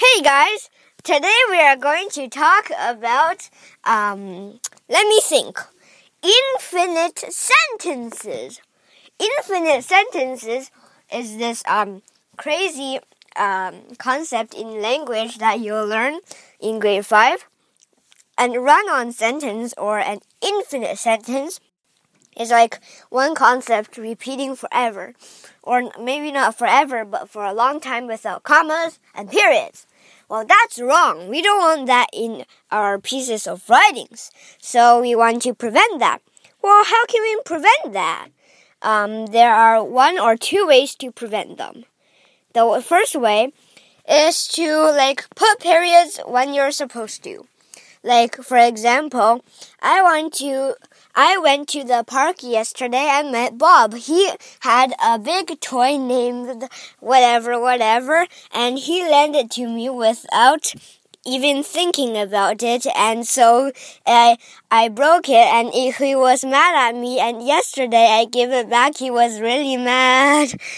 Hey guys, today we are going to talk about, um, let me think, infinite sentences. Infinite sentences is this um, crazy um, concept in language that you'll learn in grade 5. And run on sentence or an infinite sentence is like one concept repeating forever. Or maybe not forever, but for a long time without commas and periods. Well, that's wrong. We don't want that in our pieces of writings. So we want to prevent that. Well, how can we prevent that? Um, there are one or two ways to prevent them. The first way is to like put periods when you're supposed to. Like for example, I want to I went to the park yesterday and met Bob. He had a big toy named whatever, whatever, and he lent it to me without even thinking about it. And so I, I broke it and he was mad at me. And yesterday I gave it back. He was really mad.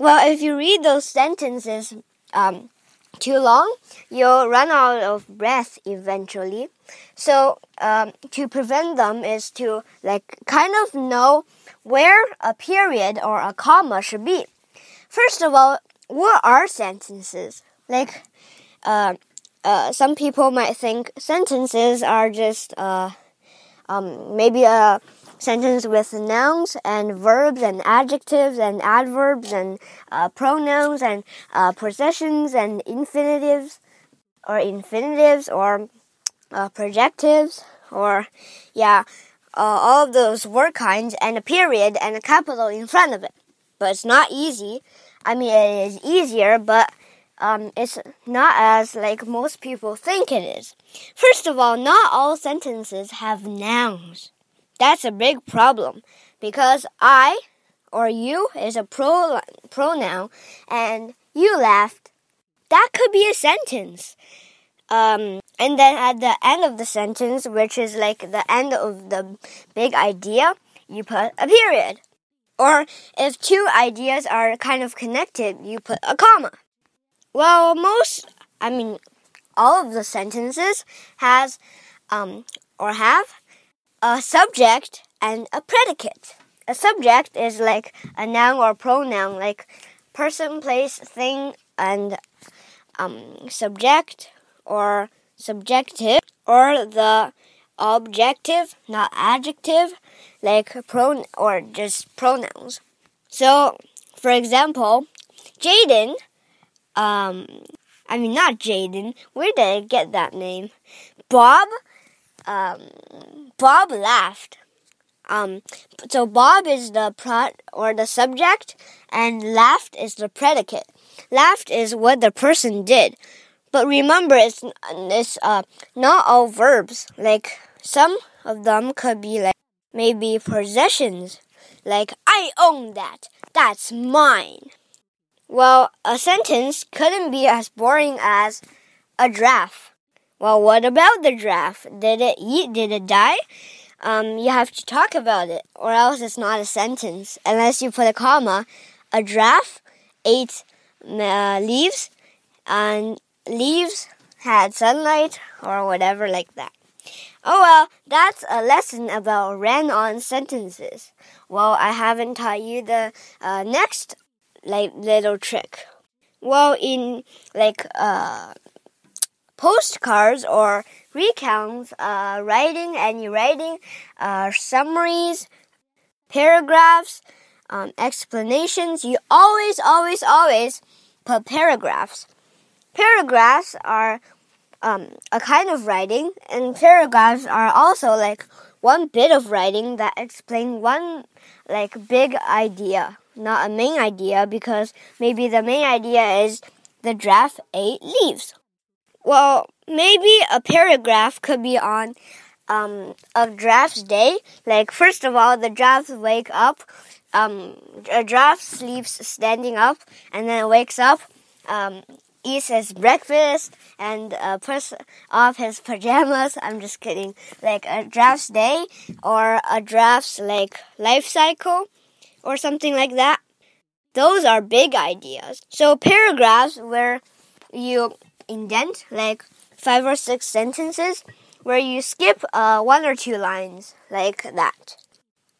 Well, if you read those sentences, um, too long, you'll run out of breath eventually. So, um, to prevent them is to like kind of know where a period or a comma should be. First of all, what are sentences? Like, uh, uh, some people might think sentences are just uh, um, maybe a sentence with nouns and verbs and adjectives and adverbs and uh, pronouns and uh, possessions and infinitives or infinitives or uh, projectives or yeah uh, all of those word kinds and a period and a capital in front of it. But it's not easy. I mean it is easier but um, it's not as like most people think it is. First of all not all sentences have nouns that's a big problem because I or you is a pro pronoun and you laughed. That could be a sentence. Um, and then at the end of the sentence, which is like the end of the big idea, you put a period. Or if two ideas are kind of connected, you put a comma. Well, most, I mean, all of the sentences has um, or have a subject and a predicate. A subject is like a noun or pronoun, like person, place, thing, and um, subject or subjective, or the objective, not adjective, like pronoun or just pronouns. So, for example, Jaden, um, I mean not Jaden. Where did I get that name? Bob um, Bob laughed. Um, so Bob is the pro or the subject, and laughed is the predicate. Laughed is what the person did, but remember, it's it's uh not all verbs. Like some of them could be like maybe possessions, like I own that. That's mine. Well, a sentence couldn't be as boring as a giraffe. Well, what about the giraffe? Did it eat? Did it die? Um, you have to talk about it, or else it's not a sentence. Unless you put a comma. A giraffe ate uh, leaves, and leaves had sunlight, or whatever like that. Oh well, that's a lesson about ran on sentences. Well, I haven't taught you the uh, next like little trick. Well, in like uh postcards or recounts, uh, writing and writing, uh, summaries, paragraphs, um, explanations. You always, always, always put paragraphs. Paragraphs are um, a kind of writing, and paragraphs are also like one bit of writing that explain one like big idea, not a main idea, because maybe the main idea is the draft ate leaves. Well, maybe a paragraph could be on um, a giraffe's day. Like, first of all, the giraffe wake up. Um, a giraffe sleeps standing up and then wakes up, um, eats his breakfast, and uh, puts off his pajamas. I'm just kidding. Like a giraffe's day or a giraffe's like life cycle or something like that. Those are big ideas. So paragraphs where you indent, like five or six sentences, where you skip uh, one or two lines, like that.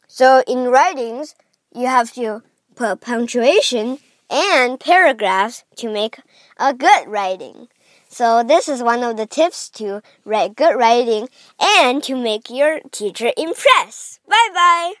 So in writings, you have to put punctuation and paragraphs to make a good writing. So this is one of the tips to write good writing and to make your teacher impress. Bye bye.